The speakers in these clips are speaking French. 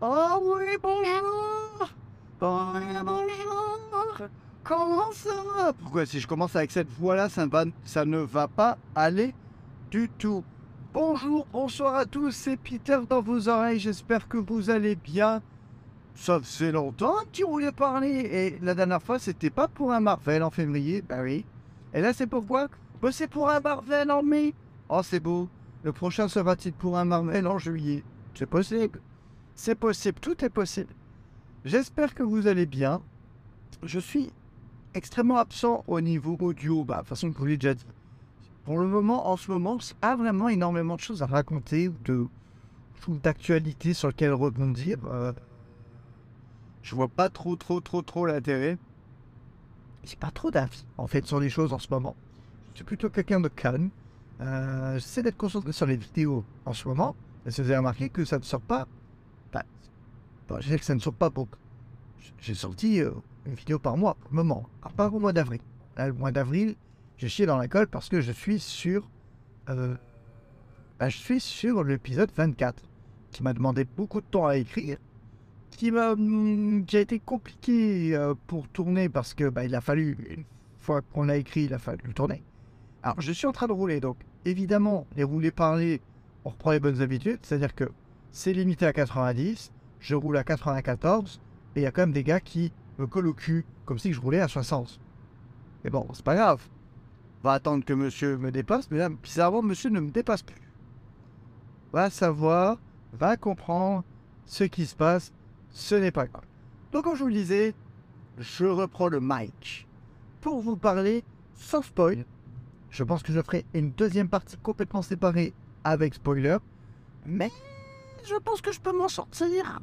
Oh oui, bonjour Bonjour, bonjour Comment ça va Pourquoi si je commence avec cette voix-là, ça, ça ne va pas aller du tout. Bonjour, bonsoir à tous, c'est Peter dans vos oreilles, j'espère que vous allez bien. Ça faisait longtemps que tu voulais parler, et la dernière fois c'était pas pour un Marvel en février, bah oui. Et là c'est pourquoi? Bah c'est pour un Marvel en mai. Oh c'est beau, le prochain sera-t-il pour un Marvel en juillet? C'est possible. C'est possible, tout est possible. J'espère que vous allez bien. Je suis extrêmement absent au niveau audio, bah, de toute façon, je vous l'ai déjà dit. Pour le moment, en ce moment, c'est pas vraiment énormément de choses à raconter de d'actualité sur lesquelles rebondir. Euh, je vois pas trop, trop, trop, trop l'intérêt. J'ai pas trop d'avis, en fait, sur les choses en ce moment. Je suis plutôt quelqu'un de calme. Euh, J'essaie d'être concentré sur les vidéos en ce moment. Et si vous avez remarqué que ça ne sort pas. Bah, bah, je sais que ça ne sort pas beaucoup. J'ai sorti euh, une vidéo par mois pour le moment, à part au mois d'avril. Le mois d'avril, j'ai chié dans la colle parce que je suis sur. euh, bah, je suis sur l'épisode 24, qui m'a demandé beaucoup de temps à écrire, qui m'a hum, qui a été compliqué euh, pour tourner parce que bah, il a fallu, une fois qu'on a écrit, il a fallu le tourner. Alors, je suis en train de rouler, donc évidemment, les roulés parler, on reprend les bonnes habitudes, c'est-à-dire que c'est limité à 90, je roule à 94, et il y a quand même des gars qui me collent au cul, comme si je roulais à 60. Mais bon, c'est pas grave. Va attendre que monsieur me dépasse, mais là, bizarrement, monsieur ne me dépasse plus. Va savoir, va comprendre ce qui se passe, ce n'est pas grave. Donc, comme je vous le disais, je reprends le mic pour vous parler sans spoil. Je pense que je ferai une deuxième partie complètement séparée avec spoiler, mais je pense que je peux m'en sortir.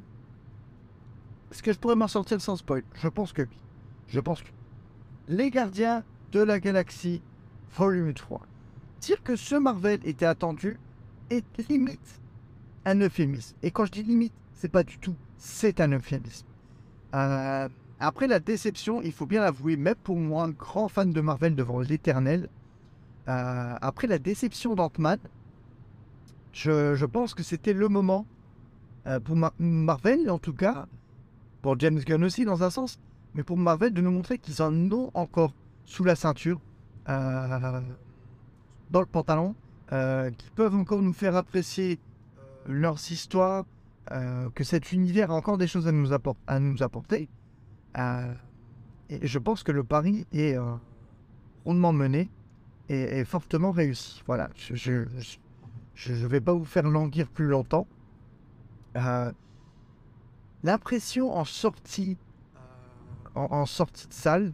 Est-ce que je pourrais m'en sortir sans spoil? Je pense que oui. Je pense que Les Gardiens de la Galaxie Volume 3. Dire que ce Marvel était attendu est limite un euphémisme. Et quand je dis limite, c'est pas du tout, c'est un euphémisme. Euh, après la déception, il faut bien l'avouer, même pour moi, un grand fan de Marvel devant l'éternel, euh, après la déception d'Ant-Man, je, je pense que c'était le moment euh, pour Mar- Marvel, en tout cas, pour James Gunn aussi dans un sens, mais pour Marvel de nous montrer qu'ils en ont encore sous la ceinture, euh, dans le pantalon, euh, qu'ils peuvent encore nous faire apprécier leurs histoires, que cet univers a encore des choses à nous, appor- à nous apporter. Et je pense que le pari est rondement mené et, et fortement réussi. Voilà, je ne vais pas vous faire languir plus longtemps. Euh, L'impression en sortie, en, sortie de salle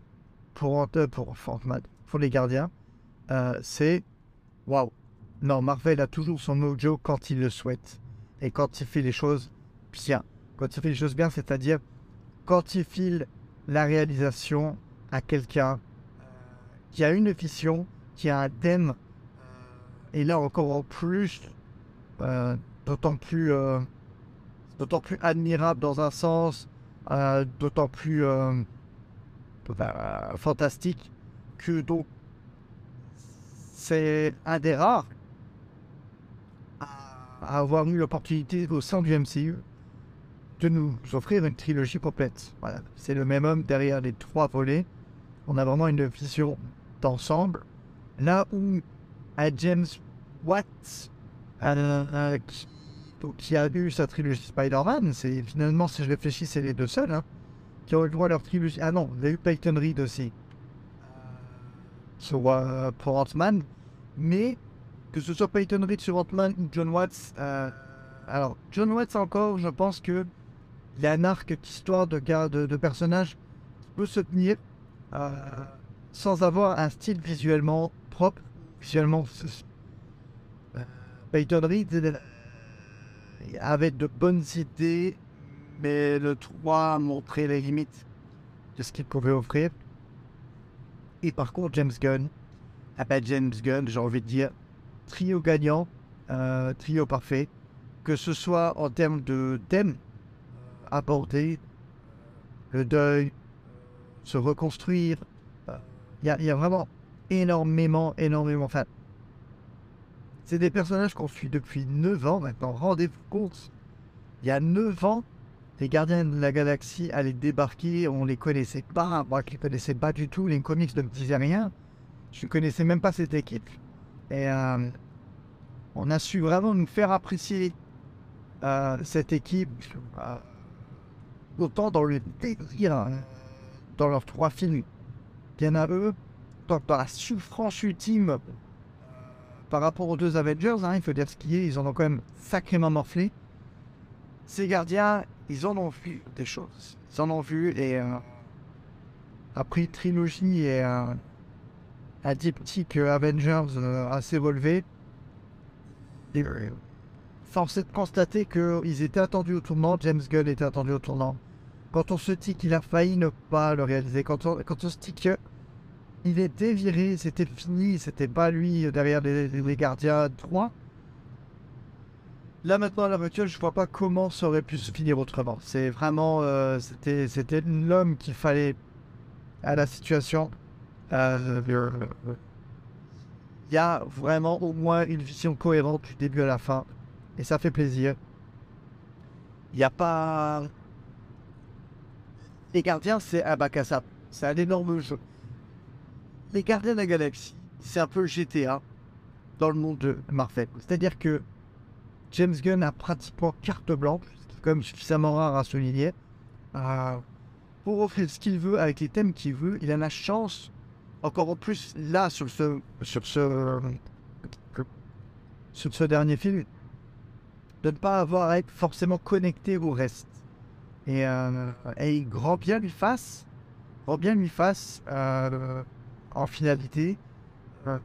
pour, euh, pour les gardiens, euh, c'est waouh. Non, Marvel a toujours son mojo quand il le souhaite et quand il fait les choses bien. Quand il fait les choses bien, c'est-à-dire quand il file la réalisation à quelqu'un qui a une vision, qui a un thème, et là encore en plus, euh, d'autant plus, euh, d'autant plus admirable dans un sens, euh, d'autant plus bah, fantastique que donc c'est un des rares à avoir eu l'opportunité au sein du MCU de nous offrir une trilogie complète. Voilà, c'est le même homme derrière les trois volets. On a vraiment une vision d'ensemble. Là où à James Watts, qui, a eu sa trilogie Spider-Man, finalement, si je réfléchis, c'est les deux seuls hein, qui ont eu droit à leur trilogie. Ah non, il y a eu Peyton Reed aussi sur, euh, pour Ant-Man, mais que ce soit Peyton Reed sur Ant-Man ou John Watts, euh, alors John Watts encore, je pense que il y a un arc d'histoire de, de, de personnages qui peut se tenir euh, sans avoir un style visuellement propre. Visuellement, ce- euh, Peyton Reed euh, avait de bonnes idées, mais le 3 montrait les limites de ce qu'il pouvait offrir. Et par contre, James Gunn, ah ben James Gunn, j'ai envie de dire, trio gagnant, euh, trio parfait, que ce soit en termes de thème abordé, le deuil, se reconstruire. Il y a vraiment énormément, énormément. Enfin, c'est des personnages qu'on suit depuis 9 ans maintenant. Rendez-vous compte, il y a 9 ans, les gardiens de la galaxie allaient débarquer, on les connaissait pas, moi je les connaissais pas du tout, les comics ne me disaient rien, je ne connaissais même pas cette équipe. Et euh, on a su vraiment nous faire apprécier euh, cette équipe, euh, autant dans le délire, dans leurs trois films, bien à eux, dans, la souffrance ultime par rapport aux deux Avengers, hein, il faut dire ce qui est, ils en ont quand même sacrément morflé. Ces gardiens, ils en ont vu des choses. Ils en ont vu et euh, après trilogie et euh, un diptyque Avengers euh, assez relevé, force est de constater qu'ils étaient attendus au tournant, James Gunn était attendu au tournant. Quand on se dit qu'il a failli ne pas le réaliser, quand on, quand on se dit qu'il était viré, c'était fini, c'était pas lui derrière les, gardiens 3, Là maintenant à la voiture, je vois pas comment ça aurait pu se finir autrement. C'est vraiment, euh, c'était, c'était l'homme qu'il fallait à la situation. Euh, il y a vraiment au moins une vision cohérente du début à la fin, et ça fait plaisir. Il n'y a pas les gardiens, c'est un bac à sable. C'est un énorme jeu. Les gardiens de la galaxie, c'est un peu GTA dans le monde de Marvel. C'est-à-dire que James Gunn a pratiquement carte blanche, suffisamment rare à souligner, euh, pour offrir ce qu'il veut avec les thèmes qu'il veut. Il a la chance, encore en plus là, sur ce, sur ce, sur ce dernier film, de ne pas avoir à être forcément connecté au reste. Et, euh, et grand bien lui fasse, grand bien lui fasse, euh, en finalité,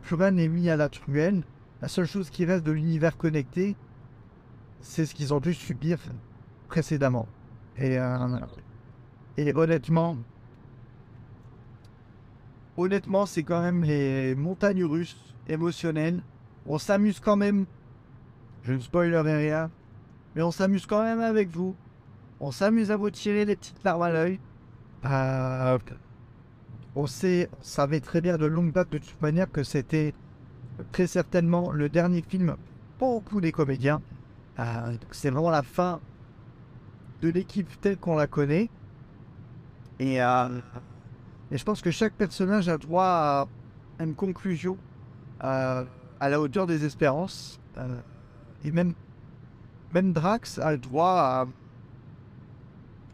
plus rien n'est mis à la truelle. La seule chose qui reste de l'univers connecté, c'est ce qu'ils ont dû subir précédemment. Et, euh, et honnêtement, honnêtement, c'est quand même les montagnes russes émotionnelles. On s'amuse quand même. Je ne spoilerai rien. Mais on s'amuse quand même avec vous. On s'amuse à vous tirer les petites larmes à l'œil. Euh, on savait très bien de longue date de toute manière que c'était très certainement le dernier film pour beaucoup des comédiens. Euh, c'est vraiment la fin de l'équipe telle qu'on la connaît. Et, euh, je pense que chaque personnage a droit à une conclusion euh, à la hauteur des espérances. et même, Drax a le droit à.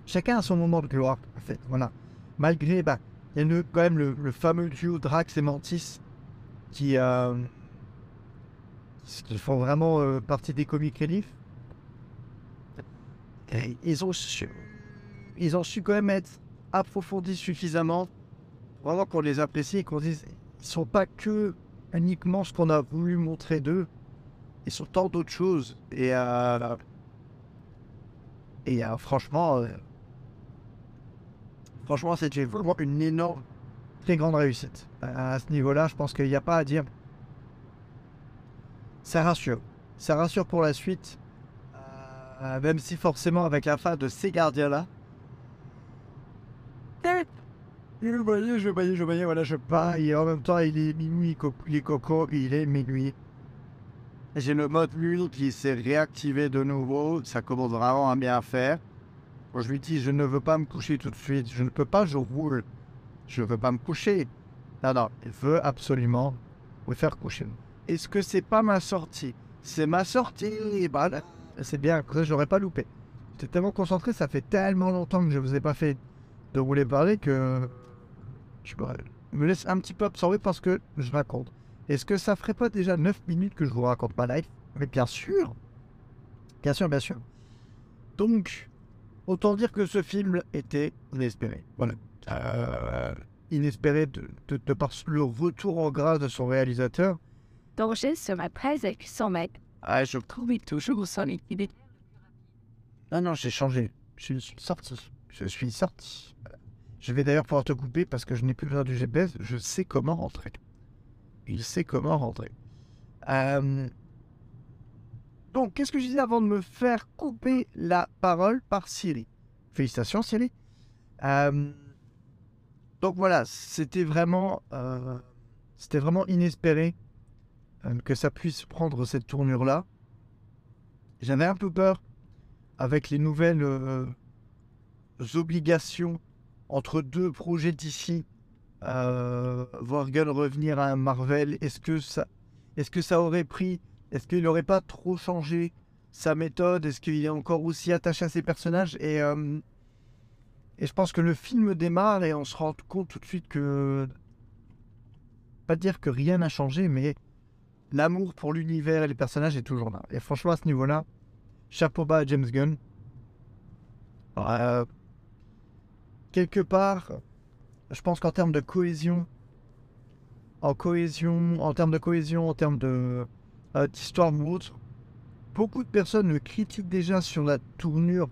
Chacun a son moment de gloire, en fait. Voilà. Malgré. Bah, y a quand même le, fameux duo Drax et Mantis qui qui font vraiment euh, partie des comics relief. ils ont su, ils ont su quand même être approfondis suffisamment, vraiment qu'on les apprécie et qu'on dise, ils sont pas que uniquement ce qu'on a voulu montrer d'eux, ils sont tant d'autres choses. Et, euh, et euh, franchement, euh, franchement, c'était vraiment une énorme, très grande réussite. À ce niveau-là, je pense qu'il n'y a pas à dire ça rassure. Ça rassure pour la suite. Euh, même si forcément avec la fin de ces gardiens-là. Je voyais, je voyais, je voyais, voilà, je pars. Et en même temps, il est minuit, il est coco, il est minuit. J'ai le mode nuit qui s'est réactivé de nouveau. Ça commence vraiment à bien faire. Je lui dis, je ne veux pas me coucher tout de suite. Je ne peux pas, je roule. Je ne veux pas me coucher. Non, non, il veut absolument me faire coucher. Est-ce que c'est pas ma sortie? C'est ma sortie bah, C'est bien, que j'aurais pas loupé. J'étais tellement concentré, ça fait tellement longtemps que je vous ai pas fait de vous les parler que je me laisse un petit peu absorber parce que je raconte. Est-ce que ça ferait pas déjà 9 minutes que je vous raconte ma life? Mais bien sûr Bien sûr, bien sûr. Donc, autant dire que ce film était inespéré. Voilà. Euh, inespéré de, de, de, par le retour en grâce de son réalisateur danger serait presque 100 mètres. Ah, je trouve toujours son idée. Non, non, j'ai changé. Je suis sorti. Je suis sorti. Je vais d'ailleurs pouvoir te couper parce que je n'ai plus besoin du GPS. Je sais comment rentrer. Il sait comment rentrer. Euh, donc, qu'est-ce que je disais avant de me faire couper la parole par Siri? Félicitations, Siri. Euh, donc voilà, c'était vraiment, euh, vraiment inespéré euh, que ça puisse prendre cette tournure-là. J'avais un peu peur avec les nouvelles, obligations entre deux projets d'ici, voir revenir à Marvel, est-ce que ça aurait pris, est-ce qu'il n'aurait pas trop changé sa méthode, est-ce qu'il est encore aussi attaché à ses personnages? Et euh, et je pense que le film démarre et on se rend compte tout de suite que pas dire que rien n'a changé, mais l'amour pour l'univers et les personnages est toujours là. Et franchement, à ce niveau-là, chapeau bas à James Gunn. Euh, quelque part, je pense qu'en termes de cohésion, en cohésion, en termes de cohésion, en termes de euh, d'histoire ou beaucoup de personnes le critiquent déjà sur la tournure,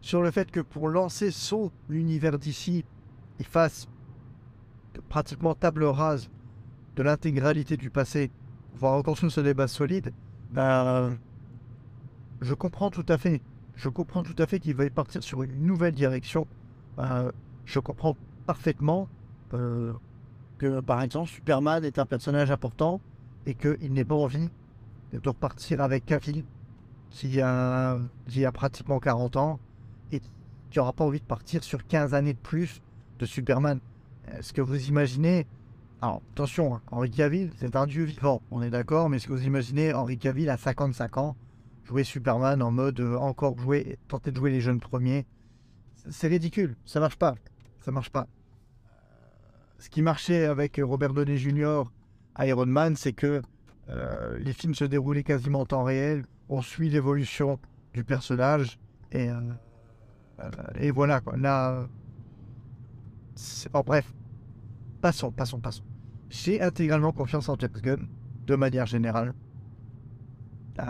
sur le fait que pour lancer son univers d'ici, il fasse pratiquement table rase de l'intégralité du passé, voire reconstruire ce débat solide. Ben, je comprends tout à fait. Je comprends tout à fait qu'il va partir sur une nouvelle direction. Ben, je comprends parfaitement euh, que, par exemple, Superman est un personnage important et qu'il n'ait pas envie de repartir avec Cavill qui a, a pratiquement 40 ans et qui n'aura pas envie de partir sur 15 années de plus de Superman. Est-ce que vous imaginez Alors, attention, hein, Henri Cavill, c'est un dieu vivant, on est d'accord, mais est-ce que vous imaginez Henri Cavill à 55 ans jouer Superman en mode euh, encore jouer, tenter de jouer les jeunes premiers? C'est ridicule, ça marche pas. Ça marche pas. Ce qui marchait avec Robert Downey Jr. Iron Man, c'est que euh, les films se déroulaient quasiment en temps réel. On suit l'évolution du personnage et, euh, et voilà quoi. Là, en bref, passons, passons, passons. J'ai intégralement confiance en James Gunn, de manière générale. Euh,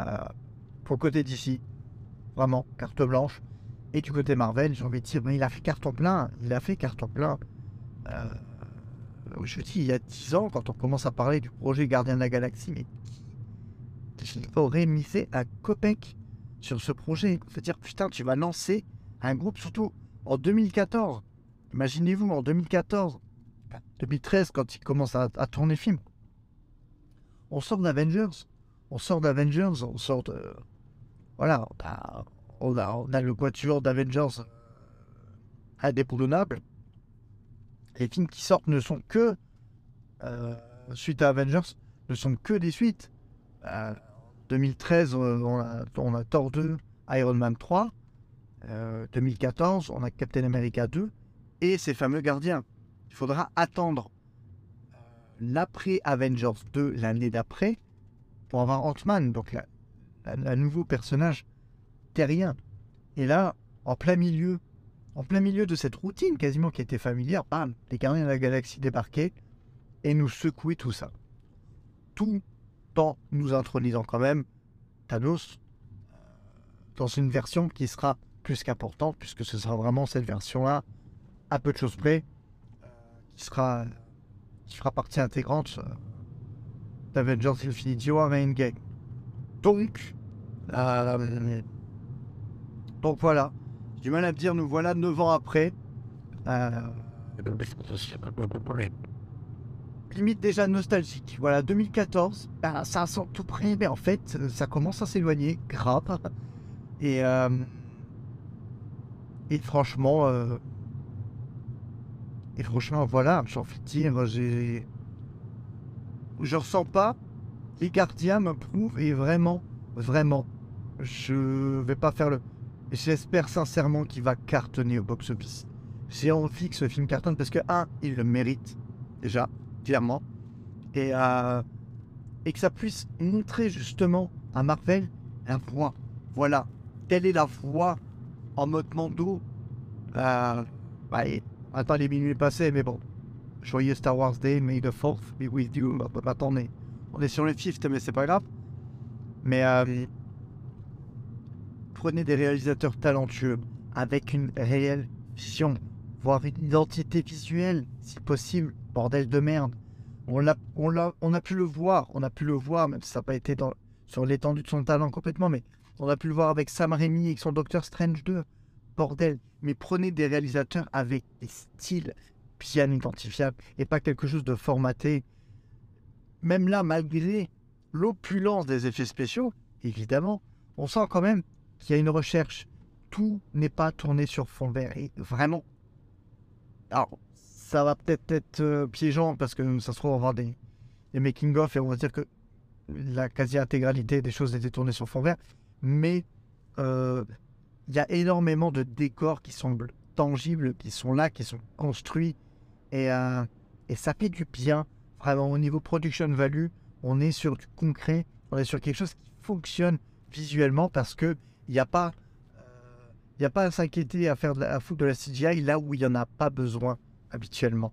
pour côté d'ici, vraiment, carte blanche. Et du côté Marvel, j'ai envie de dire, mais il a fait carton plein, il a fait carton plein. Euh, je dis, il y a 10 ans, quand on commence à parler du projet Gardien de la Galaxie, mais qui aurait misé un copec sur ce projet? C'est-à-dire, putain, tu vas lancer un groupe, surtout en 2014. Imaginez-vous, en 2014, 2013, quand il commence à, tourner le film. On sort d'Avengers. On sort d'Avengers, on sort de. Voilà, on a, on le quatuor d'Avengers indéboulonnable. Les films qui sortent ne sont que. Euh, suite à Avengers, ne sont que des suites. Euh, 2013, on a, on a Thor 2, Iron Man 3. 2014, on a Captain America 2 et ces fameux gardiens. Il faudra attendre euh, l'après Avengers 2, l'année d'après, pour avoir Ant-Man, donc un nouveau personnage terrien. Et là, en plein milieu, en plein milieu de cette routine quasiment qui était familière, bam, les gardiens de la galaxie débarquaient et nous secouaient tout ça. Tout en nous intronisant quand même Thanos euh, dans une version qui sera plus qu'importante, puisque ce sera vraiment cette version-là à peu de choses près, euh, qui sera qui fera partie intégrante euh, d'Avengers Infinity War Endgame. Donc, donc voilà. Du mal à me dire, nous voilà 9 ans après. limite déjà nostalgique. Voilà, 2014, ben, ça sent tout près, mais en fait, ça commence à s'éloigner, grave. Et, et franchement, et franchement, voilà, j'ai envie de dire, j'ai. Je ressens pas. Les gardiens me prouvent, et vraiment, vraiment, je vais pas faire le. J'espère sincèrement qu'il va cartonner au box-office. J'ai envie que ce film cartonne parce que, un, il le mérite, déjà, clairement. Et, euh, et que ça puisse montrer justement à Marvel un point. Voilà, telle est la voix en mode Mando. Euh, bah, Attends, les minuit passés, mais bon. Joyeux Star Wars Day, May the 4th be with you. Bah, bah, attendez, on est sur le fifth, mais c'est pas grave. Mais euh, prenez des réalisateurs talentueux avec une réelle vision, voire une identité visuelle, si possible. Bordel de merde. On a, on, l'a, on a pu le voir, on a pu le voir, même si ça n'a pas été sur l'étendue de son talent complètement, mais on a pu le voir avec Sam Raimi et son Doctor Strange 2 bordel, mais prenez des réalisateurs avec des styles bien identifiables et pas quelque chose de formaté. Même là, malgré l'opulence des effets spéciaux, évidemment, on sent quand même qu'il y a une recherche tout n'est pas tourné sur fond vert. Et vraiment. Alors, ça va peut-être être euh, piégeant parce que ça se trouve, on va voir des, des making-of et on va dire que la quasi-intégralité des choses étaient tournées sur fond vert. Mais euh, il y a énormément de décors qui semblent tangibles, qui sont là, qui sont construits. Et, euh, et ça fait du bien. Vraiment, au niveau production value, on est sur du concret, on est sur quelque chose qui fonctionne visuellement parce que il n'y a pas il a pas à s'inquiéter à faire de la, à foutre de la CGI là où il n'y en a pas besoin habituellement.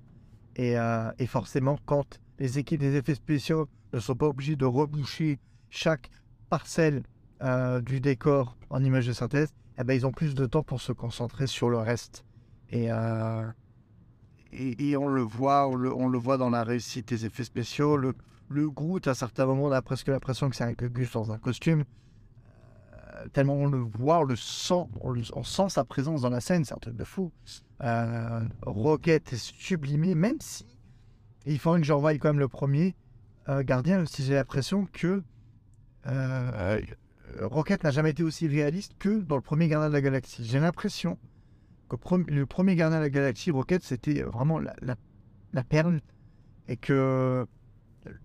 Et, euh, et, forcément, quand les équipes des effets spéciaux ne sont pas obligées de reboucher chaque parcelle euh, du décor en image de synthèse, eh ben, ils ont plus de temps pour se concentrer sur le reste. Et, euh, et, on le voit, on le, on le, voit dans la réussite des effets spéciaux. Le, le Groot, à certains moments, on a presque l'impression que c'est un Gus dans un costume. Tellement on le voit, on le sent, on, le, on, sent sa présence dans la scène, c'est un truc de fou. Euh, Rocket est sublimé, même si il faudrait que j'envoie quand même le premier euh, gardien, si j'ai l'impression que euh, Rocket n'a jamais été aussi réaliste que dans le premier gardien de la galaxie. J'ai l'impression que le premier gardien de la galaxie, Rocket, c'était vraiment la, la, la, perle et que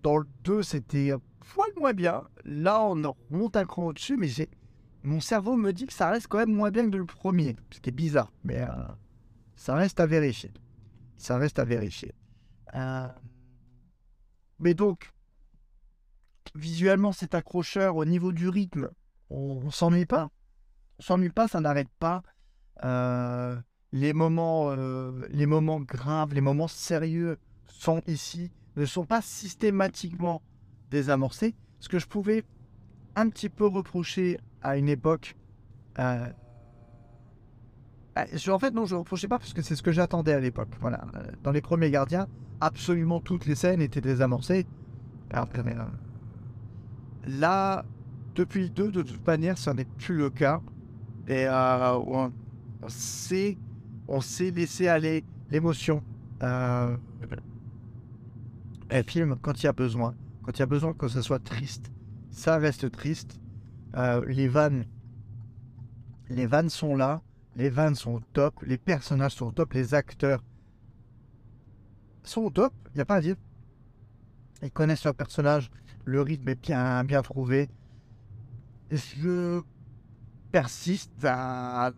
dans le 2, c'était un poil moins bien. Là, on remonte un cran au-dessus, mais j'ai mon cerveau me dit que ça reste quand même moins bien que le premier, ce qui est bizarre, mais euh, ça reste à vérifier. Ça reste à vérifier. Euh... Mais donc, visuellement, c'est accrocheur au niveau du rythme. On, on s'ennuie pas. On s'ennuie pas, ça n'arrête pas. Euh, les moments, les moments graves, les moments sérieux sont ici, ne sont pas systématiquement désamorcés. Ce que je pouvais un petit peu reprocher à une époque. Euh... En fait, non, je ne reprochais pas parce que c'est ce que j'attendais à l'époque. Voilà. Dans les premiers gardiens, absolument toutes les scènes étaient désamorcées. Euh... là, depuis 2, de toute manière, ça n'est plus le cas. Et euh, on s'est laissé aller l'émotion. Euh, un film, quand il y a besoin, quand il y a besoin que ce soit triste, ça reste triste. Euh, les vannes, les vannes sont là, les vannes sont top, les personnages sont top, les acteurs sont top, il n'y a pas à dire. Ils connaissent leur personnage, le rythme est bien, bien trouvé. Je persiste à...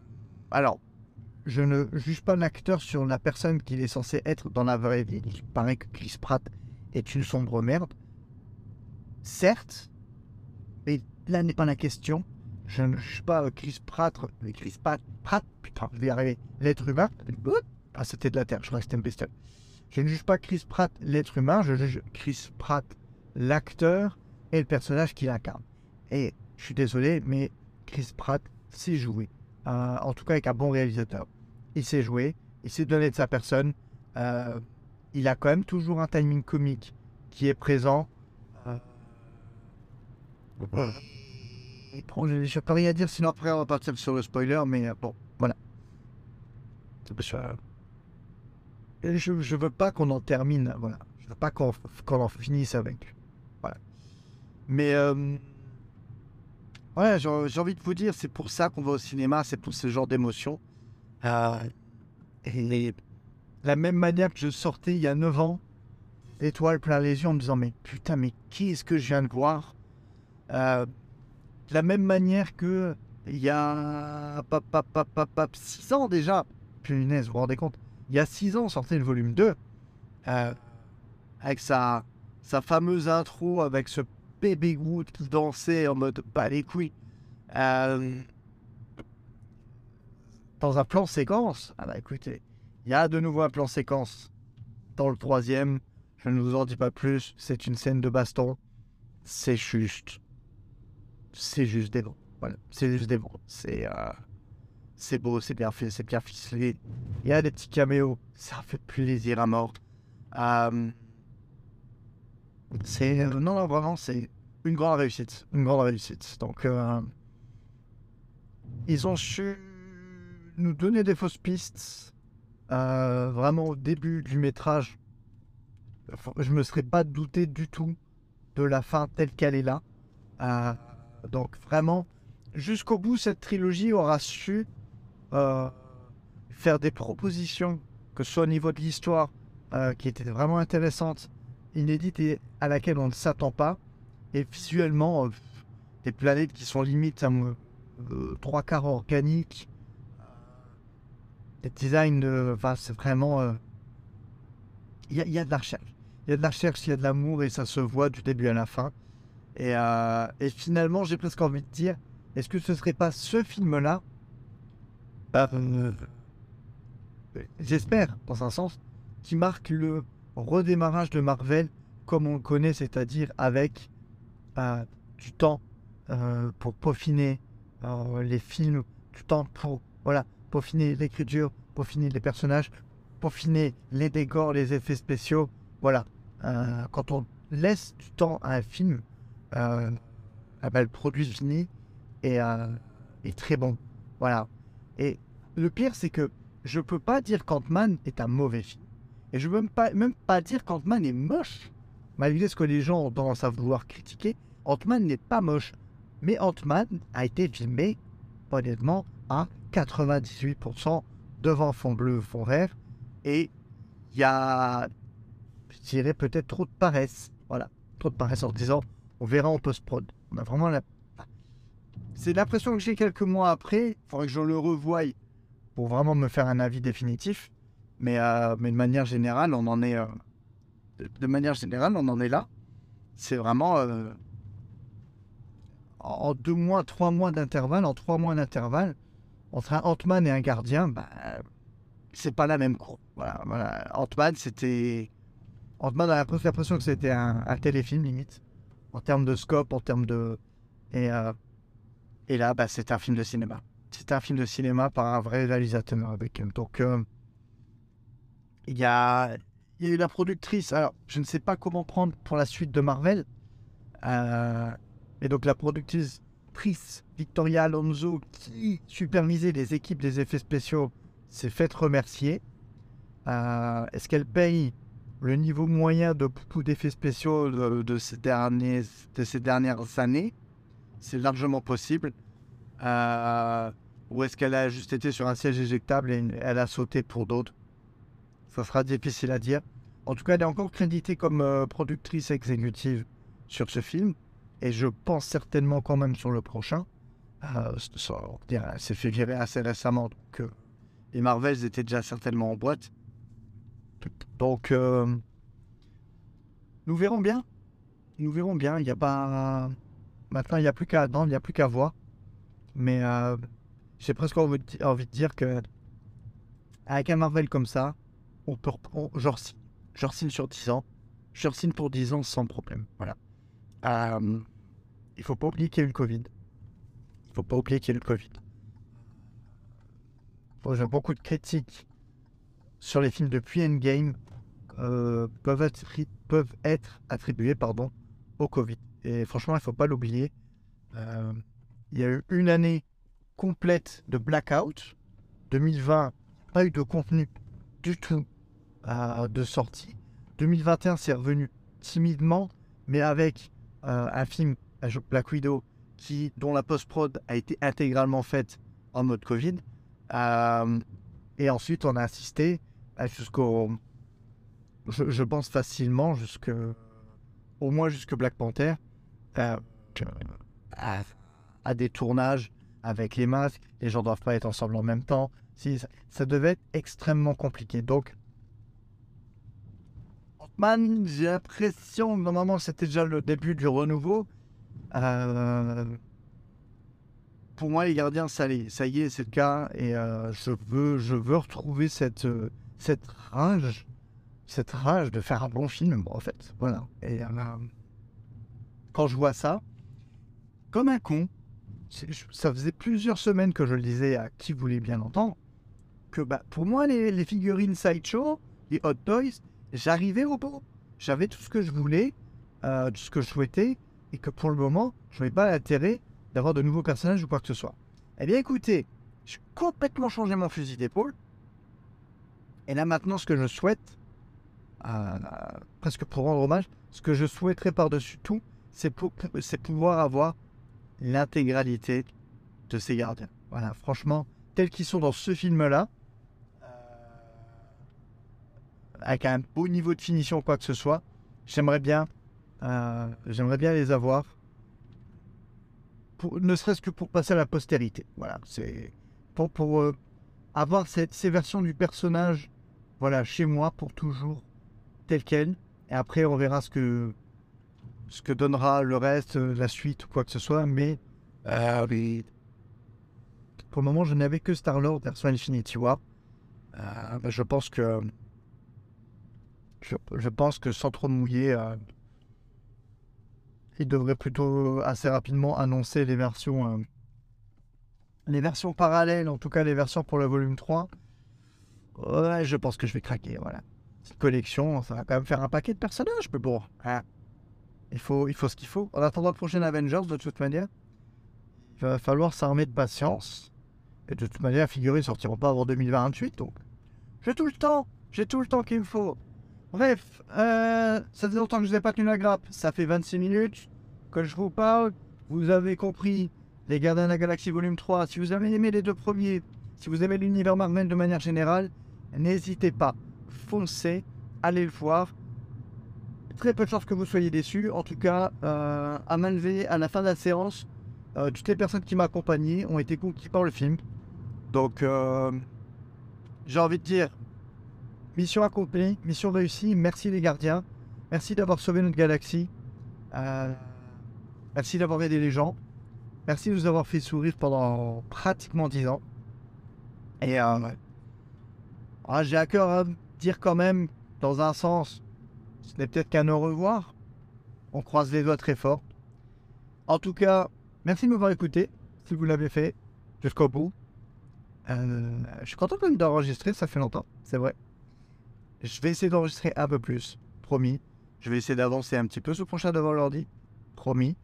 Alors, je ne juge pas l'acteur sur la personne qu'il est censé être dans la vraie vie. Il paraît que Chris Pratt est une sombre merde. Certes, mais là n'est pas la question. Je ne juge pas Chris Pratt, Chris Pratt, Pratt putain, je vais y arriver, l'être humain. Ah, c'était de la Terre, je une bestiole. Je ne juge pas Chris Pratt, l'être humain, je juge Chris Pratt, l'acteur et le personnage qu'il incarne. Et je suis désolé, mais Chris Pratt sait jouer. Euh, en tout cas, avec un bon réalisateur. Il sait jouer, il sait donner de sa personne. Euh, il a quand même toujours un timing comique qui est présent. Bon, je n'ai pas rien à dire, sinon après on va partir sur le spoiler, mais euh, bon, voilà. Je ne veux pas qu'on en termine, voilà. Je veux pas qu'on qu en finisse avec. Voilà. Mais, euh, ouais, j'ai envie de vous dire, c'est pour ça qu'on va au cinéma, c'est pour ce genre d'émotion. Euh, et la même manière que je sortais il y a 9 ans, étoile plein les yeux en me disant, mais putain, mais qu'est-ce que je viens de voir? Euh, de la même manière que il y a 6 ans déjà, punaise, vous vous rendez compte, il y a 6 ans sortait le volume 2, euh, avec sa, sa fameuse intro, avec ce bébé Groot qui dansait en mode pas les couilles. Euh, dans un plan séquence, ah bah écoutez, il y a de nouveau un plan séquence dans le troisième, je ne vous en dis pas plus, c'est une scène de baston, c'est juste c'est juste des bons. Voilà, c'est juste des. C'est euh, c'est beau, c'est bien fait, c'est bien ficelé. Il y a des petits caméos, ça fait plaisir à mort. Euh, c'est euh, non, non, vraiment, c'est une grande réussite, une grande réussite. Donc, ils ont su nous donner des fausses pistes. Vraiment au début du métrage, je me serais pas douté du tout de la fin telle qu'elle est là. Donc vraiment, jusqu'au bout, cette trilogie aura su euh, faire des propositions, que ce soit au niveau de l'histoire, euh, qui était vraiment intéressante, inédite et à laquelle on ne s'attend pas, et visuellement, euh, des planètes qui sont limite à trois quarts organiques, des designs, c'est vraiment. il y a de la recherche. Il y a de la recherche, il y a de l'amour, et ça se voit du début à la fin. Et, euh, et finalement, j'ai presque envie de dire est-ce que ce serait pas ce film-là? Euh, J'espère, dans un sens, qui marque le redémarrage de Marvel comme on le connaît, c'est-à-dire avec euh, du temps pour peaufiner les films, du temps pour voilà, peaufiner l'écriture, peaufiner les personnages, peaufiner les décors, les effets spéciaux. Voilà. Quand on laisse du temps à un film, euh, ah ben, le produit fini est, euh, est très bon. Voilà. Et le pire, c'est que je peux pas dire qu'Ant-Man est un mauvais film. Et je veux même pas, même pas dire qu'Ant-Man est moche. Malgré ce que les gens ont tendance à vouloir critiquer, Ant-Man n'est pas moche. Mais Ant-Man a été filmé, honnêtement, à 98% devant fond bleu, fond vert. Et il y a, je dirais, peut-être trop de paresse. Voilà, trop de paresse en disant, on verra en post-prod. On a vraiment la... C'est l'impression que j'ai quelques mois après. Il faudrait que je le revoie pour vraiment me faire un avis définitif. Mais, euh, de manière générale, on en est... euh, de, manière générale, on en est là. C'est vraiment... euh, en deux mois, trois mois d'intervalle, en trois mois d'intervalle, entre un Ant-Man et un gardien, bah, c'est pas la même courbe. Voilà, voilà. Ant-Man, c'était... Ant-Man a l'impression que c'était un, un téléfilm, limite. En termes de scope, en termes de... Et, euh, et là, bah, c'est un film de cinéma. C'est un film de cinéma par un vrai réalisateur avec eux. Donc, euh, il y, a, y a eu la productrice. Alors, je ne sais pas comment prendre pour la suite de Marvel. Euh, et donc, la productrice Victoria Alonso, qui supervisait les équipes des effets spéciaux, s'est faite remercier. Euh, Est-ce qu'elle paye le niveau moyen de beaucoup d'effets spéciaux de, ces dernières années C'est largement possible. Euh, ou est-ce qu'elle a juste été sur un siège éjectable et elle a sauté pour d'autres? Ça sera difficile à dire. En tout cas, elle est encore créditée comme euh, productrice exécutive sur ce film. Et je pense certainement quand même sur le prochain. Euh, ça- on dire, elle s'est fait virer assez récemment. Donc, euh, les Marvels étaient déjà certainement en boîte. Donc, euh, nous verrons bien. Nous verrons bien. Il n'y a pas. Maintenant, il n'y a plus qu'à attendre, il n'y a plus qu'à voir. Mais euh, j'ai presque envie de, dire que avec un Marvel comme ça, on peut reprendre. Genre, genre signe sur 10 ans. Je signe pour 10 ans sans problème. Voilà. Euh, il faut pas oublier qu'il y a eu le Covid. Il faut pas oublier qu'il y a eu le Covid. J'ai beaucoup de critiques sur les films depuis Endgame euh, peuvent, être, peuvent être attribués pardon, au Covid. Et franchement, il faut pas l'oublier. Euh, il y a eu une année complète de blackout. 2020, pas eu de contenu du tout euh, de sortie. 2021, c'est revenu timidement, mais avec un film, Black Widow, qui, dont la post-prod a été intégralement faite en mode Covid. Et ensuite, on a assisté jusqu'au. Je, je pense facilement jusque. Au moins jusque Black Panther. euh, à, des tournages avec les masques. Les gens doivent pas être ensemble en même temps. Si, ça, devait être extrêmement compliqué. Donc. Ant-Man, j'ai l'impression normalement c'était déjà le début du renouveau. Euh, pour moi, les gardiens, ça, ça y est, c'est le cas. Et euh, je, veux, je veux retrouver cette, cette rage, cette rage de faire un bon film, en fait. Voilà. Et euh, quand je vois ça, comme un con, ça faisait plusieurs semaines que je le disais à qui voulait bien l'entendre, que bah, pour moi, les, figurines Sideshow, les Hot Toys, j'arrivais au bout. J'avais tout ce que je voulais, euh, tout ce que je souhaitais, et que pour le moment, je n'avais pas l'intérêt d'avoir de nouveaux personnages ou quoi que ce soit. Eh bien écoutez, j'ai complètement changé mon fusil d'épaule. Et là maintenant, ce que je souhaite, euh, presque pour rendre hommage, ce que je souhaiterais par-dessus tout, c'est pouvoir avoir l'intégralité de ces gardiens. Voilà, franchement, tels qu'ils sont dans ce film-là, euh, avec un beau niveau de finition, quoi que ce soit, j'aimerais bien, euh, bien les avoir, ne serait-ce que pour passer à la postérité. Voilà, c'est pour, pour avoir ces versions du personnage, voilà, chez moi pour toujours, tel quel. Et après, on verra ce que ce que donnera le reste, euh, la suite ou quoi que ce soit. Mais euh, oui. pour le moment, je n'avais que Star-Lord version Infinity War. Euh, ben, je pense que je, je pense que sans trop mouiller, euh, il devrait plutôt assez rapidement annoncer les versions les versions parallèles, en tout cas les versions pour le volume 3. Ouais, je pense que je vais craquer, voilà. Cette collection, ça va quand même faire un paquet de personnages, mais bon. hein. Il faut, il faut ce qu'il faut. En attendant le prochain Avengers, de toute manière, il va falloir s'armer de patience. Et de toute manière, figurez, ils sortiront pas avant 2028, donc j'ai tout le temps. J'ai tout le temps qu'il me faut. Bref, euh, ça fait longtemps que je vous ai pas tenu la grappe. Ça fait 26 minutes que je vous parle. Vous avez compris les Gardiens de la Galaxie volume 3. Si vous avez aimé les deux premiers, si vous aimez l'univers Marvel de manière générale, n'hésitez pas. Foncez, allez le voir. Très peu de chances que vous soyez déçus. En tout cas, euh, à main levée, à la fin de la séance, euh, toutes les personnes qui m'accompagnaient ont été conquis par le film. Donc, euh, j'ai envie de dire, mission accomplie, mission réussie. Merci les gardiens. Merci d'avoir sauvé notre galaxie. Merci d'avoir aidé les gens. Merci de nous avoir fait sourire pendant pratiquement 10 ans. Et ouais. Ah, j'ai à cœur à dire quand même, dans un sens, ce n'est peut-être qu'un au revoir. On croise les doigts très fort. En tout cas, merci de m'avoir écouté, si vous l'avez fait, jusqu'au bout. Euh, je suis content même d'enregistrer, ça fait longtemps, c'est vrai. Je vais essayer d'enregistrer un peu plus, promis. Je vais essayer d'avancer un petit peu ce prochain devant l'ordi, promis.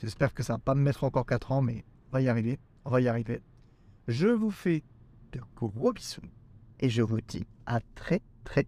J'espère que ça va pas me mettre encore 4 ans, mais on va y arriver, on va y arriver. Je vous fais de gros bisous et je vous dis à très très